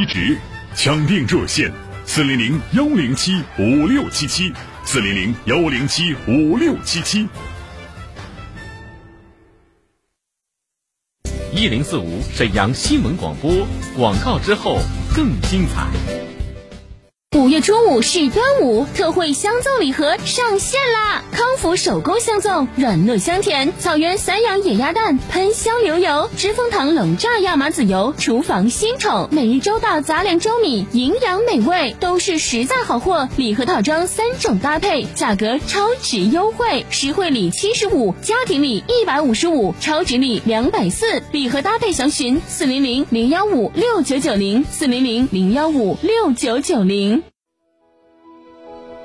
一直抢订热线：四零零幺零七五六七七，四零零幺零七五六七七。一零四五沈阳新闻广播广告之后更精彩。五月初五是端午，特惠香粽礼盒上线啦！康福手工香粽，软糯香甜；草原散养野鸭蛋，喷香流油；知蜂堂冷榨亚麻籽油，厨房新宠；每日周到杂粮粥米，营养美味，都是实在好货。礼盒套装三种搭配，价格超值优惠，实惠礼七十五，家庭礼一百五十五，超值礼两百四。礼盒搭配详询四零零零幺五六九九零四零零零幺五六九九零。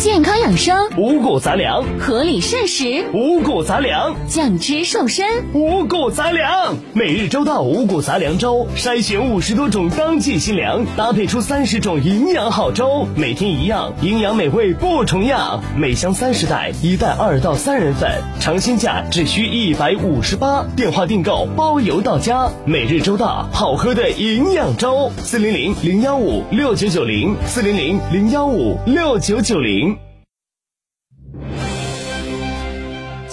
健康养生，五谷杂粮；合理膳食，五谷杂粮；降脂瘦身，五谷杂粮。每日周到五谷杂粮粥，筛选五十多种当季新粮，搭配出三十种营养好粥。每天一样，营养美味不重样。每箱三十袋，一袋二到三人份，尝鲜价只需一百五十八。电话订购包邮到家。每日周到，好喝的营养粥。四零零零幺五六九九零，四零零零幺五六九九零。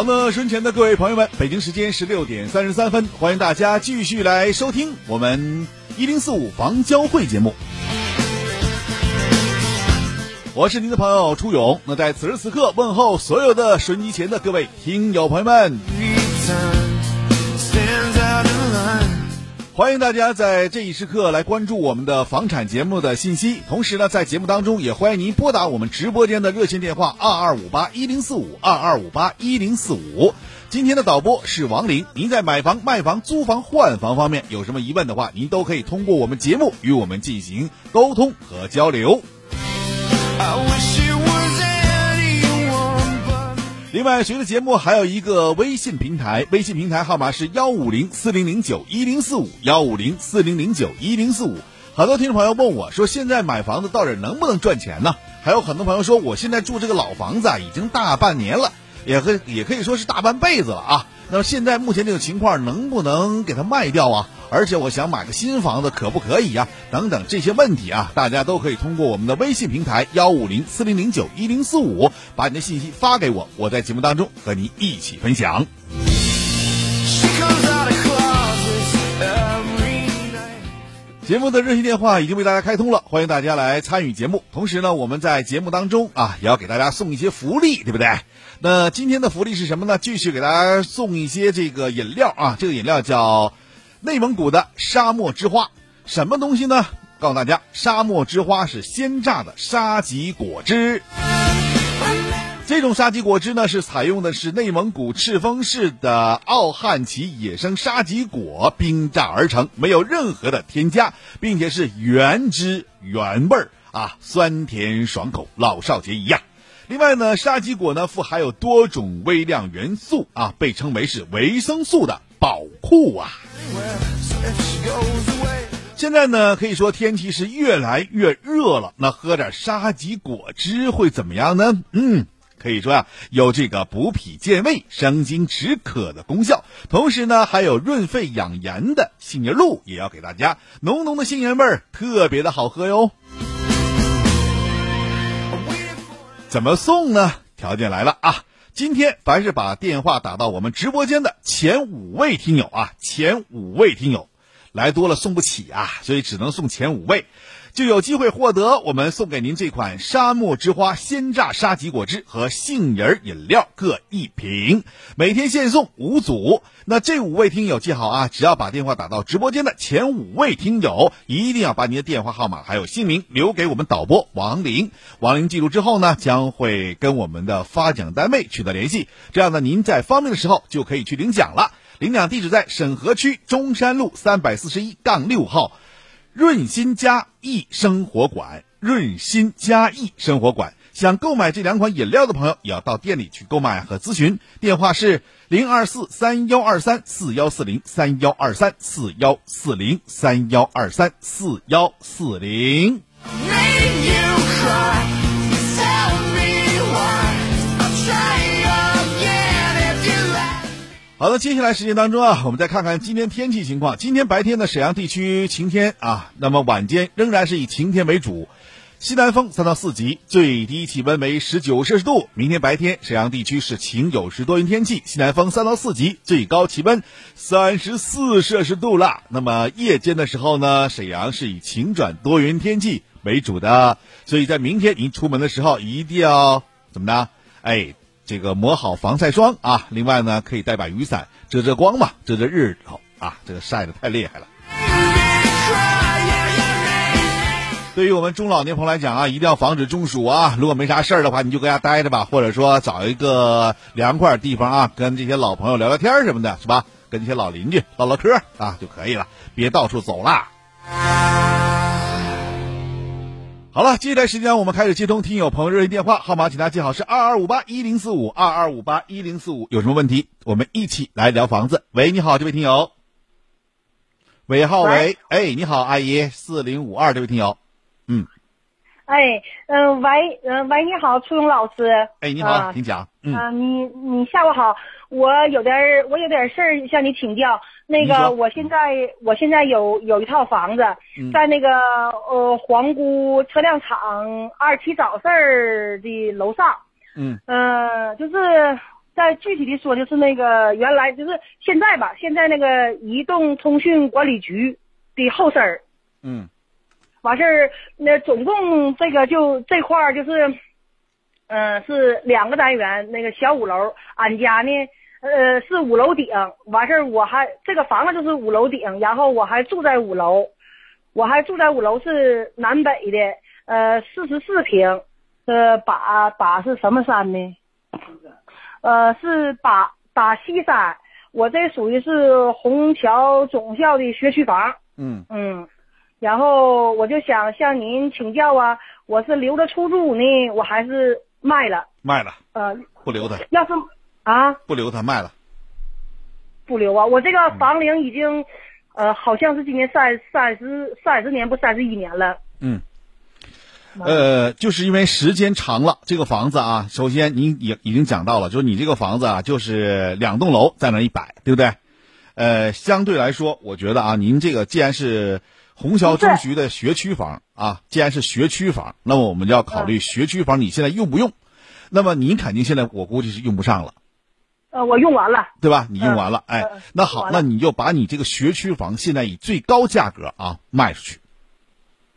好，那身前的各位朋友们，北京时间十六点三十三分，欢迎大家继续来收听我们一零四五房交会节目。我是您的朋友朱勇，那在此时此刻问候所有的收音机前的各位听友朋友们。欢迎大家在这一时刻来关注我们的房产节目的信息，同时呢，在节目当中也欢迎您拨打我们直播间的热线电话二二五八一零四五二二五八一零四五。今天的导播是王林，您在买房、卖房、租房、换房方面有什么疑问的话，您都可以通过我们节目与我们进行沟通和交流。另外，随着节目还有一个微信平台，微信平台号码是幺五零四零零九一零四五幺五零四零零九一零四五。很多听众朋友问我说，现在买房子到底能不能赚钱呢？还有很多朋友说，我现在住这个老房子啊，已经大半年了，也可也可以说是大半辈子了啊。那么现在目前这个情况能不能给它卖掉啊？而且我想买个新房子可不可以呀？等等这些问题啊，大家都可以通过我们的微信平台幺五零四零零九一零四五把你的信息发给我，我在节目当中和你一起分享。节目的热线电话已经为大家开通了，欢迎大家来参与节目。同时呢，我们在节目当中啊，也要给大家送一些福利，对不对？那今天的福利是什么呢？继续给大家送一些这个饮料啊，这个饮料叫内蒙古的沙漠之花，什么东西呢？告诉大家，沙漠之花是鲜榨的沙棘果汁。这种沙棘果汁呢，是采用的是内蒙古赤峰市的奥汉旗野生沙棘果冰榨而成，没有任何的添加，并且是原汁原味儿啊，酸甜爽口，老少皆宜呀。另外呢，沙棘果呢富含有多种微量元素啊，被称为是维生素的宝库啊。现在呢，可以说天气是越来越热了，那喝点沙棘果汁会怎么样呢？嗯。可以说呀，有这个补脾健胃、生津止渴的功效，同时呢，还有润肺养颜的杏仁露，也要给大家浓浓的杏仁味儿，特别的好喝哟。怎么送呢？条件来了啊！今天凡是把电话打到我们直播间的前五位听友啊，前五位听友，来多了送不起啊，所以只能送前五位。就有机会获得我们送给您这款沙漠之花鲜榨沙棘果汁和杏仁饮料各一瓶，每天限送五组。那这五位听友记好啊，只要把电话打到直播间的前五位听友，一定要把您的电话号码还有姓名留给我们导播王林。王林记录之后呢，将会跟我们的发奖单位取得联系，这样呢，您在方便的时候就可以去领奖了。领奖地址在沈河区中山路三百四十一杠六号。润心嘉益生活馆，润心嘉益生活馆，想购买这两款饮料的朋友，也要到店里去购买和咨询。电话是零二四三幺二三四幺四零三幺二三四幺四零三幺二三四幺四零。好的，接下来时间当中啊，我们再看看今天天气情况。今天白天呢，沈阳地区晴天啊，那么晚间仍然是以晴天为主，西南风三到四级，最低气温为十九摄氏度。明天白天沈阳地区是晴有时多云天气，西南风三到四级，最高气温三十四摄氏度啦。那么夜间的时候呢，沈阳是以晴转多云天气为主的，所以在明天您出门的时候一定要怎么着？哎。这个抹好防晒霜啊，另外呢，可以带把雨伞遮遮光嘛，遮遮日头啊，这个晒的太厉害了。对于我们中老年朋友来讲啊，一定要防止中暑啊。如果没啥事儿的话，你就搁家待着吧，或者说找一个凉快地方啊，跟这些老朋友聊聊天什么的，是吧？跟这些老邻居唠唠嗑啊就可以了，别到处走了。好了，接下来时间我们开始接通听友朋友热线电话号码，请大家记好是二二五八一零四五二二五八一零四五。有什么问题，我们一起来聊房子。喂，你好，这位听友。尾号为哎，你好，阿姨，四零五二这位听友，嗯。哎，嗯，喂，嗯，喂，你好，初勇老师。哎，你好，请讲。嗯，你你下午好，我有点我有点事儿向你请教。那个，我现在我现在有有一套房子，在那个呃皇姑车辆厂二期早市儿的楼上。嗯。呃，就是在具体的说，就是那个原来就是现在吧，现在那个移动通讯管理局的后身儿。嗯。完事儿，那总共这个就这块儿就是，嗯，是两个单元，那个小五楼。俺家呢，呃，是五楼顶。完事儿，我还这个房子就是五楼顶，然后我还住在五楼，我还住在五楼是南北的，呃，四十四平，呃，把把是什么山呢？呃，是把把西山。我这属于是虹桥总校的学区房。嗯嗯。然后我就想向您请教啊，我是留着出租呢，我还是卖了？卖了。呃，不留它。要是啊，不留它，卖了。不留啊！我这个房龄已经，呃，好像是今年三三十三十年不三十一年了。嗯。呃，就是因为时间长了，这个房子啊，首先您也已经讲到了，就是你这个房子啊，就是两栋楼在那一摆，对不对？呃，相对来说，我觉得啊，您这个既然是。虹桥中学的学区房啊，既然是学区房，那么我们就要考虑学区房你现在用不用？那么您肯定现在我估计是用不上了。呃，我用完了，对吧？你用完了，哎，那好，那你就把你这个学区房现在以最高价格啊卖出去。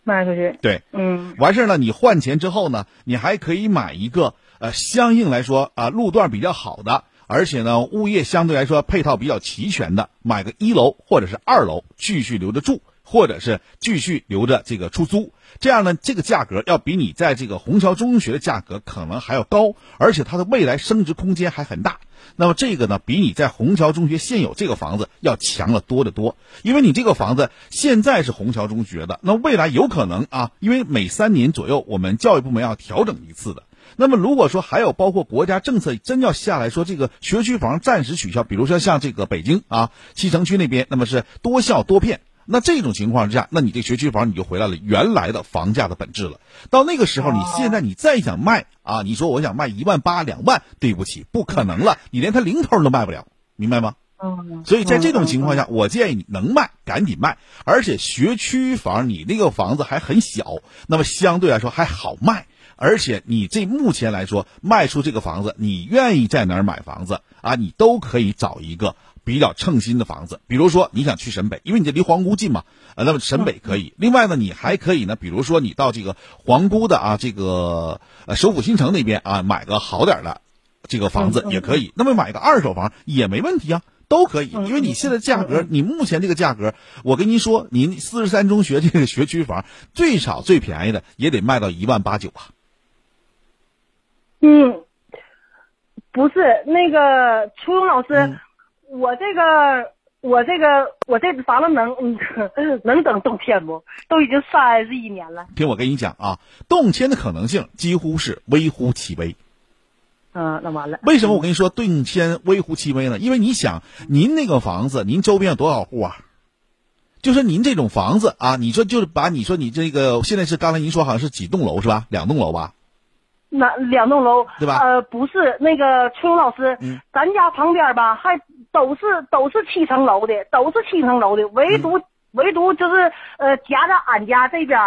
卖出去。对，嗯。完事儿呢，你换钱之后呢，你还可以买一个呃，相应来说啊路段比较好的，而且呢物业相对来说配套比较齐全的，买个一楼或者是二楼继续留着住。或者是继续留着这个出租。这样呢，这个价格要比你在这个虹桥中学的价格可能还要高，而且它的未来升值空间还很大。那么这个呢，比你在虹桥中学现有这个房子要强了多得多。因为你这个房子现在是虹桥中学的，那未来有可能啊，因为每三年左右我们教育部门要调整一次的。那么如果说还有包括国家政策真要下来说这个学区房暂时取消，比如说像这个北京啊西城区那边，那么是多校多片。那这种情况之下，那你这学区房你就回来了原来的房价的本质了。到那个时候，你现在你再想卖啊，你说我想卖一万八两万，对不起，不可能了，你连它零头都卖不了，明白吗？嗯。所以在这种情况下，我建议你能卖赶紧卖，而且学区房你那个房子还很小，那么相对来说还好卖，而且你这目前来说卖出这个房子，你愿意在哪儿买房子啊？你都可以找一个。比较称心的房子，比如说你想去沈北，因为你这离皇姑近嘛，呃，那么沈北可以。另外呢，你还可以呢，比如说你到这个皇姑的啊，这个呃首府新城那边啊，买个好点的这个房子也可以。那么买个二手房也没问题啊，都可以。因为你现在价格，你目前这个价格，我跟您说，您四十三中学这个学区房最少最便宜的也得卖到一万八九啊。嗯，不是那个初中老师。我这个，我这个，我这房子能 能等动迁不？都已经三十一年了。听我跟你讲啊，动迁的可能性几乎是微乎其微。嗯，那完了。为什么我跟你说动迁微乎其微呢？因为你想，您那个房子，您周边有多少户啊？就是您这种房子啊，你说就是把你说你这个现在是刚才您说好像是几栋楼是吧？两栋楼吧？那两栋楼对吧？呃，不是那个春勇老师，咱家旁边吧，还都是都是七层楼的，都是七层楼的，唯独唯独就是呃夹在俺家这边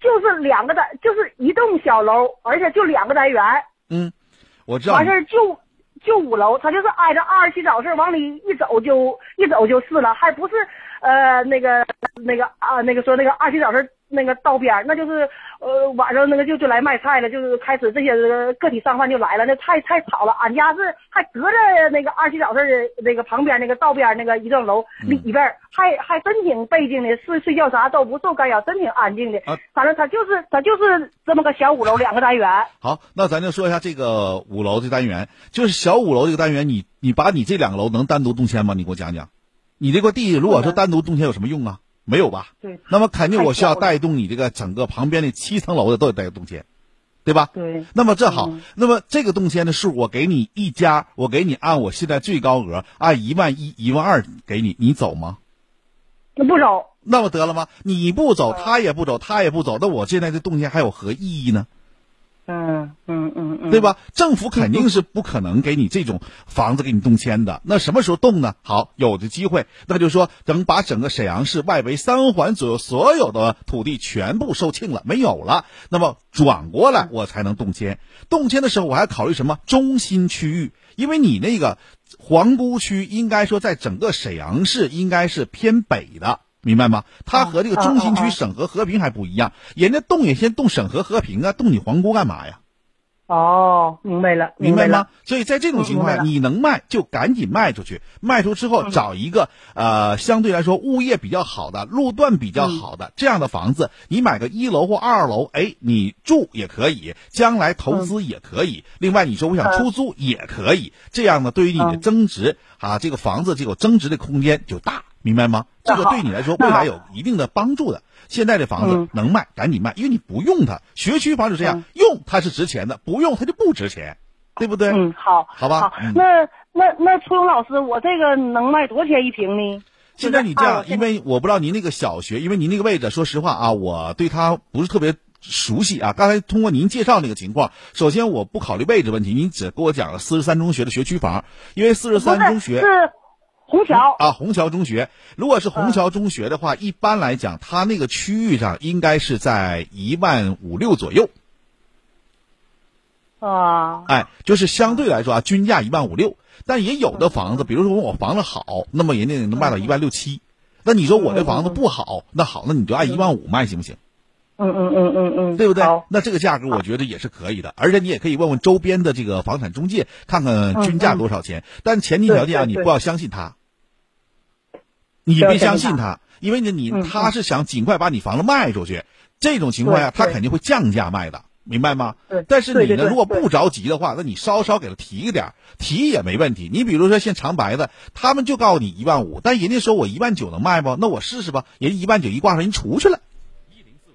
就是两个单，就是一栋小楼，而且就两个单元。嗯，我知道。完事儿就就五楼，他就是挨着二十七早市往里一走就一走就是了，还不是呃那个那个啊那个说那个二十七早市。那个道边那就是呃晚上那个就就来卖菜了，就是开始这些个体商贩就来了，那太太吵了。俺家是还隔着那个二七早市的那个旁边那个道边那个一幢楼里边，还还真挺背静的，睡睡觉啥都不受干扰，真挺安静的。反正他就是他就是这么个小五楼两个单元。好，那咱就说一下这个五楼的单元，就是小五楼这个单元，你你把你这两个楼能单独动迁吗？你给我讲讲，你这块地如果说单独动迁有什么用啊？没有吧？对，那么肯定我需要带动你这个整个旁边的七层楼的都得带动迁，对吧？对。那么这好，那么这个动迁的数，我给你一家，我给你按我现在最高额按一万一、一万二给你，你走吗？那不走。那不得了吗？你不走，他也不走，他也不走，那我现在这动迁还有何意义呢？嗯嗯嗯嗯，对吧？政府肯定是不可能给你这种房子给你动迁的。那什么时候动呢？好，有的机会，那就是说等把整个沈阳市外围三环左右所有的土地全部售罄了，没有了，那么转过来我才能动迁。动迁的时候我还考虑什么？中心区域，因为你那个皇姑区应该说在整个沈阳市应该是偏北的。明白吗？它和这个中心区审核和平还不一样，人家动也先动审核和平啊，动你皇姑干嘛呀？哦，明白了，明白吗？所以在这种情况下，你能卖就赶紧卖出去，卖出之后找一个呃相对来说物业比较好的、路段比较好的这样的房子，你买个一楼或二楼，哎，你住也可以，将来投资也可以。另外，你说我想出租也可以，这样呢，对于你的增值啊，这个房子这个增值的空间就大。明白吗？这个对你来说未来有一定的帮助的。现在这房子能卖，赶紧卖，因为你不用它。学区房就这样，用它是值钱的，不用它就不值钱，对不对？嗯，好，好吧。那那那初勇老师，我这个能卖多少钱一平呢？现在你这样，因为我不知道您那个小学，因为您那个位置，说实话啊，我对它不是特别熟悉啊。刚才通过您介绍那个情况，首先我不考虑位置问题，您只给我讲了四十三中学的学区房，因为四十三中学是。虹桥。啊，虹桥中学，如果是虹桥中学的话，一般来讲，它那个区域上应该是在一万五六左右。啊，哎，就是相对来说啊，均价一万五六，但也有的房子，比如说我房子好，那么人家能卖到一万六七。那你说我这房子不好，那好，那你就按一万五卖行不行？嗯嗯嗯嗯嗯，对不对？那这个价格我觉得也是可以的，而且你也可以问问周边的这个房产中介，看看均价多少钱。但前提条件啊，你不要相信他。你别相信他，因为呢，你他是想尽快把你房子卖出去，这种情况下，他肯定会降价卖的，明白吗对？但是你呢，如果不着急的话，那你稍稍给他提一点，提也没问题。你比如说像长白的，他们就告诉你一万五，但人家说我一万九能卖不？那我试试吧，人家一万九一挂上，人出去了。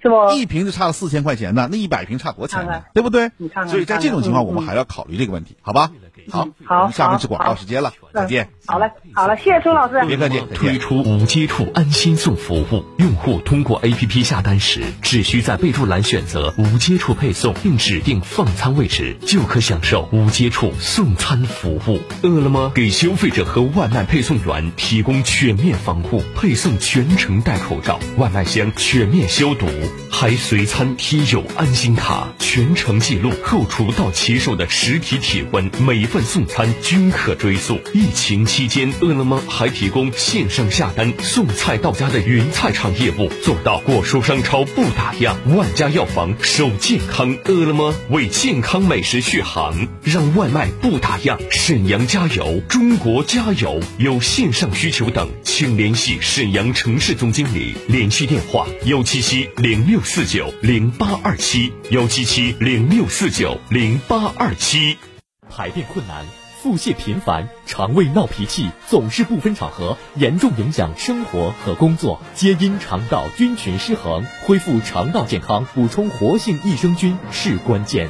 是不？一瓶就差了四千块钱呢，那一百瓶差多钱呢？对不对你看？看所以在这种情况，我们还要考虑这个问题，好吧？好，好我们下面是广告时间了，再见。好嘞，好了，谢谢孙老师。别客气，再见。推出无接触安心送服务，用户通过 APP 下单时，只需在备注栏选择无接触配送，并指定放餐位置，就可享受无接触送餐服务。饿了么给消费者和外卖配送员提供全面防护，配送全程戴口罩，外卖箱全面消毒，还随餐贴有安心卡，全程记录后厨到骑手的实体体温，每份送餐均可追溯。疫情期间，饿了么还提供线上下单送菜到家的云菜场业务，做到果蔬商超不打烊，万家药房守健康。饿了么为健康美食续航，让外卖不打烊。沈阳加油，中国加油！有线上需求等，请联系沈阳城市总经理，联系电话：幺七七零六四九零八二七，幺七七零六四九零八二七。排便困难。腹泻频繁，肠胃闹脾气，总是不分场合，严重影响生活和工作，皆因肠道菌群失衡。恢复肠道健康，补充活性益生菌是关键。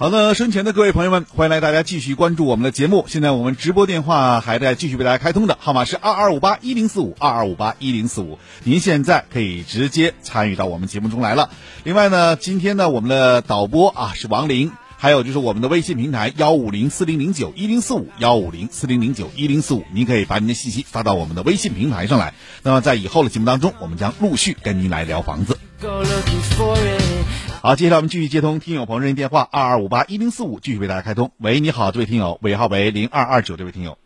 好的，身前的各位朋友们，欢迎来大家继续关注我们的节目。现在我们直播电话还在继续为大家开通的号码是二二五八一零四五二二五八一零四五，您现在可以直接参与到我们节目中来了。另外呢，今天呢，我们的导播啊是王林。还有就是我们的微信平台幺五零四零零九一零四五幺五零四零零九一零四五，您可以把您的信息发到我们的微信平台上来。那么在以后的节目当中，我们将陆续跟您来聊房子。好，接下来我们继续接通听友朋友热线电话二二五八一零四五，继续为大家开通。喂，你好，这位听友，尾号为零二二九，这位听友，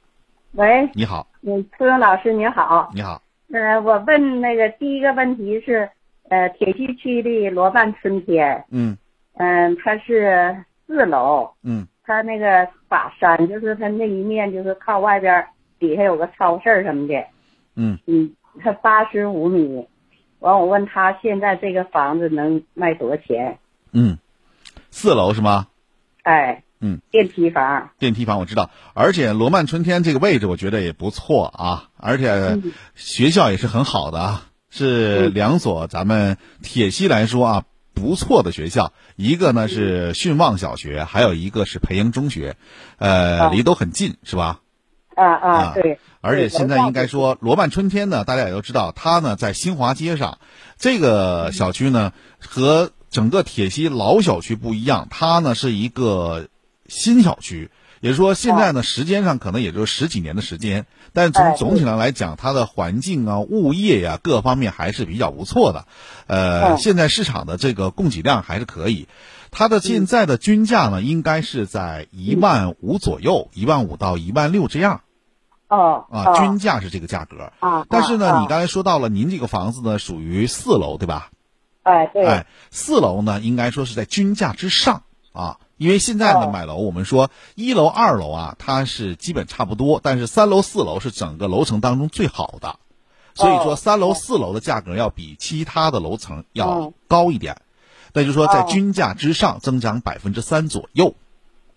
喂，你好，嗯，崔勇老师你好，你好，呃，我问那个第一个问题是，呃，铁西区的罗曼春天，嗯。嗯、它是四楼，嗯。它那个把山，就是它那一面就是靠外边儿，底下有个超市儿什么的，嗯，嗯，它八十五米，完我问他现在这个房子能卖多少钱？嗯，四楼是吗？哎，嗯，电梯房，电梯房我知道，而且罗曼春天这个位置我觉得也不错啊，而且学校也是很好的啊，是两所咱们铁西来说啊不错的学校，一个呢是训望小学，还有一个是培英中学，呃，啊离都很近是吧？啊啊，而且现在应该说，罗曼春天呢，大家也都知道，它呢在新华街上，这个小区呢和整个铁西老小区不一样，它呢是一个新小区，也就是说现在呢时间上可能也就十几年的时间，但从哎总体上来讲，它的环境啊、物业呀、各方面还是比较不错的。呃，嗯。现在市场的这个供给量还是可以。它的现在的均价呢，应该是在一万五左右，一万五到一万六这样哦啊，哦。均价是这个价格。啊，但是呢，啊。你刚才说到了，您这个房子呢属于四楼，对吧？哎对。哎，四楼呢，应该说是在均价之上啊，因为现在呢哦买楼，我们说一楼、二楼啊，它是基本差不多，但是三楼、四楼是整个楼层当中最好的，所以说哦三楼、四楼的价格要比其他的楼层要哦高一点，那就是说在哦。均价之上增长百分之三左右。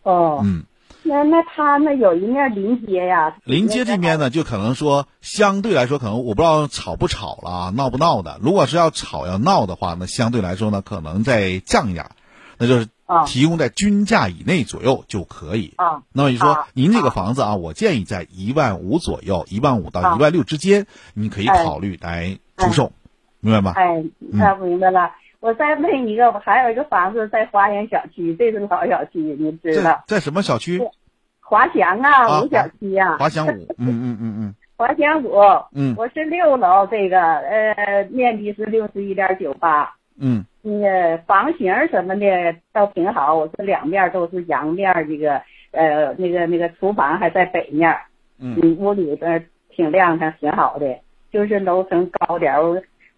哦，嗯，那那他那有一面临街呀，临街这边呢，就可能说相对来说，可能我不知道吵不吵了啊，闹不闹的。如果是要吵要闹的话，那相对来说呢，可能再降一点，那就是啊提供在均价以内左右就可以。啊那么你说啊您这个房子啊，我建议在一万五左右，一万五到啊一万六之间，你可以哎考虑来出售，明白吗？哎，那明白了。我再问一个，我还有一个房子在华阳小区，这是老小区，你知道？在什么小区？华翔啊啊，五小区啊、华翔五。嗯嗯嗯嗯华翔五，嗯我是六楼，这个呃面积是六十一点九八，嗯那个房型什么的倒挺好，我是两面都是阳面，这个呃那个那个厨房还在北面，嗯嗯，屋里边挺亮堂，挺好的，就是楼层高点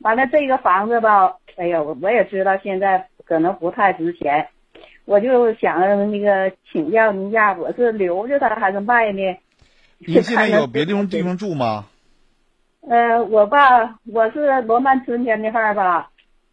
完了这个房子吧，哎呀，我我也知道现在可能不太值钱，我就想那个请教您一下，我是留着它还是卖呢？您现在有别的地方住吗？呃，我吧，我是罗曼春天那块儿吧，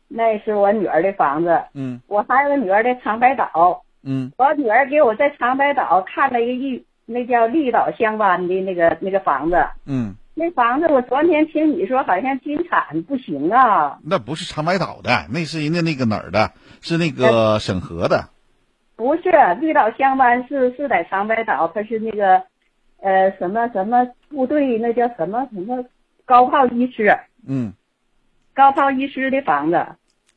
那是我女儿的房子，嗯我还有个女儿在长白岛，嗯我女儿给我在长白岛看了一个玉，那叫绿岛香湾的那个那个房子。嗯，那房子我昨天听你说好像金产不行啊，那不是长白岛的，那是人家那个哪儿的，是那个沈河的。不是绿岛香湾是是在长白岛，它是那个呃什么什么部队，那叫什么什么高炮医师，嗯，高炮医师的房子。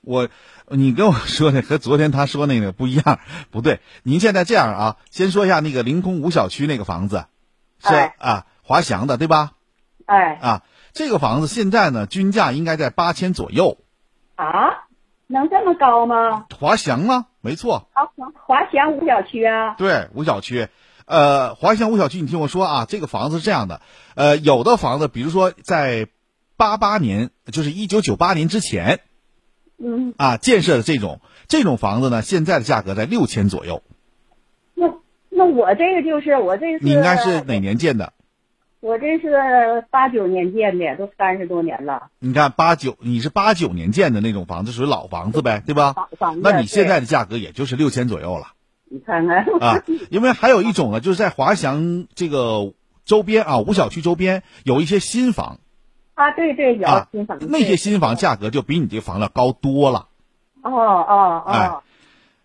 我，你跟我说的和昨天他说那个不一样，不对。您现在这样啊，先说一下那个凌空五小区那个房子，是、哎啊，华翔的对吧？哎啊，这个房子现在呢均价应该在八千左右。啊，能这么高吗？华翔吗？没错，啊，华华翔五小区啊。对，五小区。呃，华翔五小区，你听我说啊，这个房子是这样的，呃，有的房子，比如说在八八年，就是一九九八年之前嗯，啊建设的这种这种房子呢，现在的价格在六千左右。那那我这个就是我这个你应该是哪年建的？我这是八九年建的，都三十多年了。你看八九，你是八九年建的那种房子，属于老房子呗，对吧？房房子那你现在的价格也就是六千左右了你看看啊。因为还有一种呢，就是在华翔这个周边啊，五小区周边有一些新房啊，对对，有啊新房，那些新房价格就比你这个房子高多了。哦哦哎哦，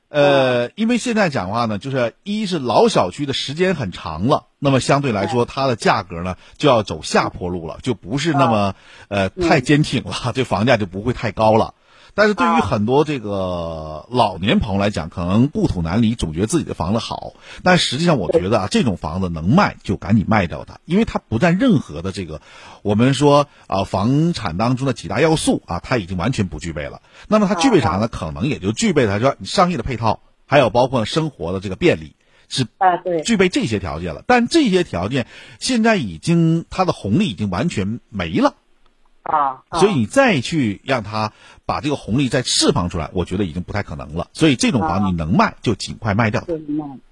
呃，因为现在讲话呢，就是一是老小区的时间很长了，那么相对来说它的价格呢就要走下坡路了，就不是那么呃太坚挺了，这房价就不会太高了。但是对于啊很多这个老年朋友来讲，可能故土难离，总觉得自己的房子好。但实际上，我觉得啊，这种房子能卖就赶紧卖掉它，因为它不占任何的这个我们说啊房产当中的几大要素啊，它已经完全不具备了。那么它具备啥呢？可能也就具备它说你商业的配套，还有包括生活的这个便利，是啊对，具备这些条件了。但这些条件现在已经它的红利已经完全没了。啊，啊所以你再去让它把这个红利再释放出来，我觉得已经不太可能了。所以这种房啊你能卖就尽快卖掉。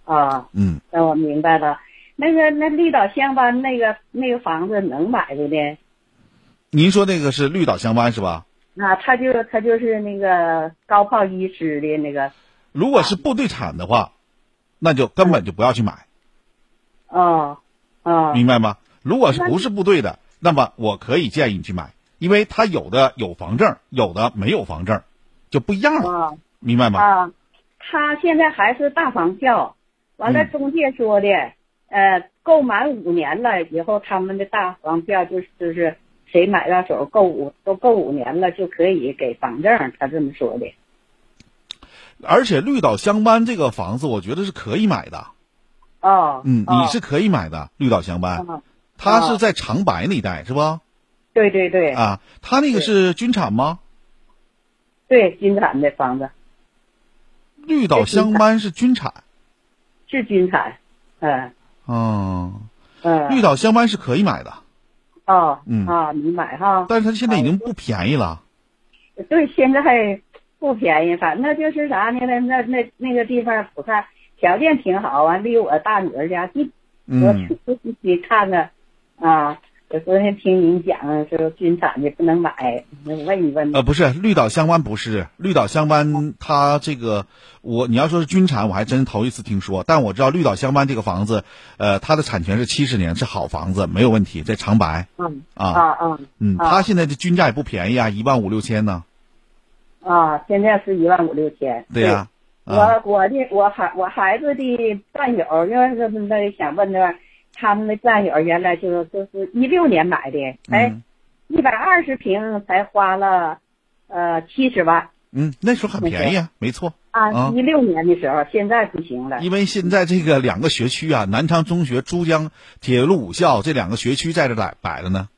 啊，嗯，那我明白了。那个那绿岛香湾那个那个房子能买的呢？您说那个是绿岛香湾是吧？啊，他就他就是那个高炮医师的那个，如果是部队产的话，那就根本就不要去买，哦哦明白吗？如果是不是部队的，那么我可以建议你去买，因为他有的有房证，有的没有房证，就不一样了，啊明白吗？啊，他现在还是大房票，完了嗯中介说的，呃，购满五年了以后，他们的大房票就是就是谁买到手够五都够五年了就可以给房证，他这么说的。而且绿岛香湾这个房子，我觉得是可以买的。哦，嗯，哦你是可以买的绿岛香湾，哦它是在长白那一带是吧？对对对，啊，它那个是军产吗？对，军产的房子。绿岛香湾是军产，是军产，嗯。嗯，嗯，绿岛香湾是可以买的，哦，嗯。啊，你买哈？但是它现在已经不便宜了。对，现在不便宜，反正就是啥呢？那那那那个地方，我看条件挺好啊，离我大女儿家近，我嗯去我去看看啊。我昨天听您讲说军产的不能买，我问一问。呃，不是绿岛香湾，不是绿岛香湾，它这个我你要说是军产，我还真头一次听说。但我知道绿岛香湾这个房子，呃，它的产权是七十年，是好房子，没有问题，在长白嗯啊，啊啊嗯，啊它现在的均价也不便宜啊，一万五六千呢。啊！现在是一万五六千。对呀、啊，我我的我孩我孩子的战友，因为那那想问的，他们的战友原来就就是一六年买的，哎嗯，一百二十平才花了呃七十万嗯，那时候很便宜啊，没错。啊啊，一六年的时候，现在不行了。因为现在这个两个学区啊，南昌中学、珠江铁路五校这两个学区在这摆摆着呢，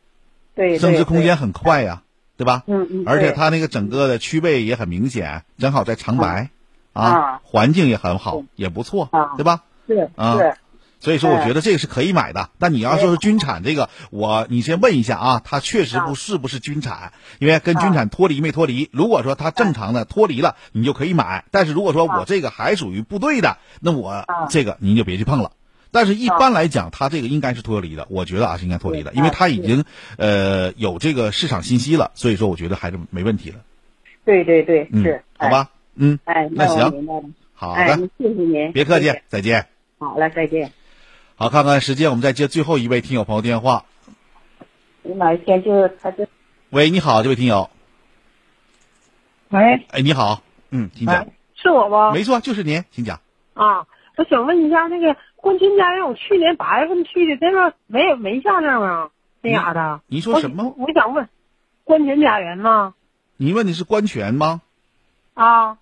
对，升值空间很快呀、对吧？嗯嗯，而且对它那个整个的区位也很明显，正好在长白，啊啊，环境也很好，也不错啊，对吧？是啊是所以说，我哎觉得这个是可以买的。但你要说是军产，这个我你先问一下啊，它确实不啊是不是军产，因为跟军产脱离没脱离。如果说它正常的脱离了，你就可以买。但是如果说我这个还属于部队的，那我啊这个您就别去碰了。但是，一般来讲，它这个应该是脱离的，我觉得啊是应该脱离的，因为它啊已经呃有这个市场信息了，所以说我觉得还是没问题的。对对对嗯是，，好吧，嗯，哎，哎，那行明白了。好哎，的，谢谢您，别客气再见。好了，再见。好，看看时间，我们再接最后一位听友朋友电话。你哪一天就他就喂，你好，这位听友，喂，哎，你好，嗯，请讲哎，，是我吗？没错，就是您，请讲。啊，我想问一下，那个官军家园，我去年八月份去的，这个没有没下证啊，那你啥的。您说什么？我我想问，官泉家园吗？你问的是官泉吗？啊，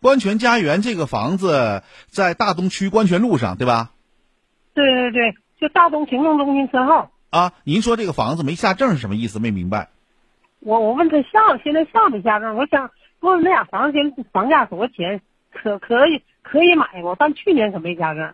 官泉家园这个房子在大东区官泉路上，对吧？对对对，就大东行政中心车号。啊，您说这个房子没下证是什么意思？没明白。我我问他下现在下没下证？我想问问那俩房子现在房价多少钱？可可以可以买过，但去年可没下证。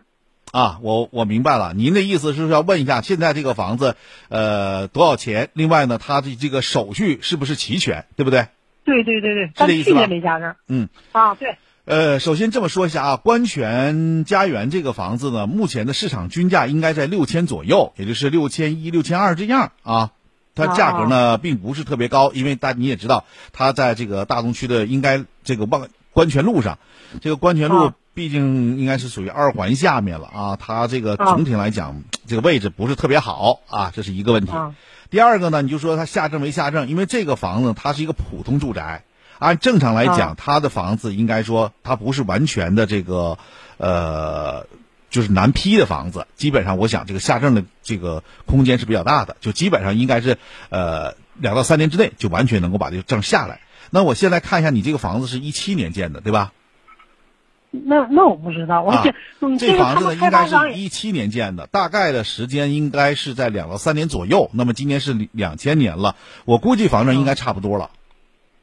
啊，我我明白了，您的意思是要问一下现在这个房子，呃，多少钱？另外呢，它的这个手续是不是齐全，对不对？对对对对，但去这意思吧。嗯。啊，对，呃，首先这么说一下啊，官泉家园这个房子呢，目前的市场均价应该在六千左右，也就是六千一、六千二这样啊。它价格呢并不是特别高，因为大你也知道，它在这个大东区的应该这个望官泉路上，这个官泉路啊毕竟应该是属于二环下面了啊，它这个啊总体来讲，这个位置不是特别好啊，这是一个问题。啊第二个呢，你就说它下证没下证，因为这个房子它是一个普通住宅，按正常来讲，啊它的房子应该说它不是完全的这个呃，就是难批的房子，基本上我想这个下证的这个空间是比较大的，就基本上应该是呃两到三年之内就完全能够把这个证下来。那我现在看一下，你这个房子是一七年建的，对吧？那那我不知道，我啊这房子呢，应该是一七年建的，大概的时间应该是在两到三年左右。那么今年是两千年了，我估计房证应该差不多了。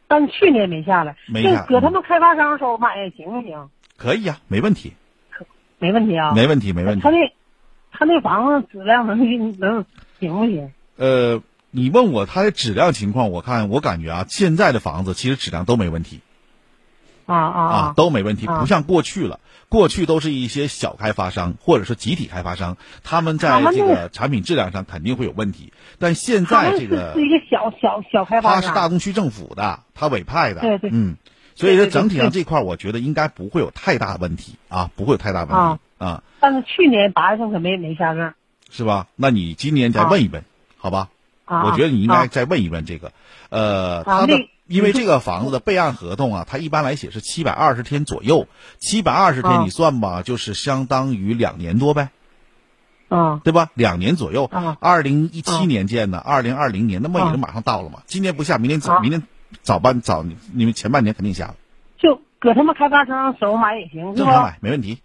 但去年没下来，没下这搁他们开发商手买行不行？可以呀、没问题，可没问题啊，没问题，没问题他。那他那房子质量能能行不行？呃，你问我它的质量情况，我看我感觉啊，现在的房子其实质量都没问题啊啊啊，都没问题，啊不像过去了。过去都是一些小开发商或者是集体开发商，他们在这个产品质量上肯定会有问题。但现在这个是一个小小小开发商，他，是大东区政府的，他委派的，对对嗯，所以说整体上这块我觉得应该不会有太大问题啊，不会有太大问题啊啊，但是去年八月份可没没下证是吧？那你今年再啊问一问，好吧？啊。我觉得你应啊该再问一问这个，呃，啊它的那因为这个房子的备案合同啊，它一般来写是七百二十天左右，七百二十天啊你算吧，就是相当于两年多呗，啊对吧？两年左右啊。二零一七啊年建的，二零二零年，那么也啊是马上到了嘛。今年不下，明年早，啊明年早半早，你们前半年肯定下了。就搁他们开发商手买也行，正常买没问题。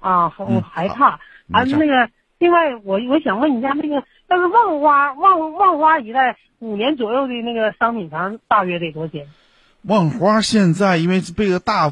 啊，我嗯害怕。啊，那个，另外我我想问一下，那个但是万花万万花一代五年左右的那个商品房，大约得多少钱？万花现在因为被个大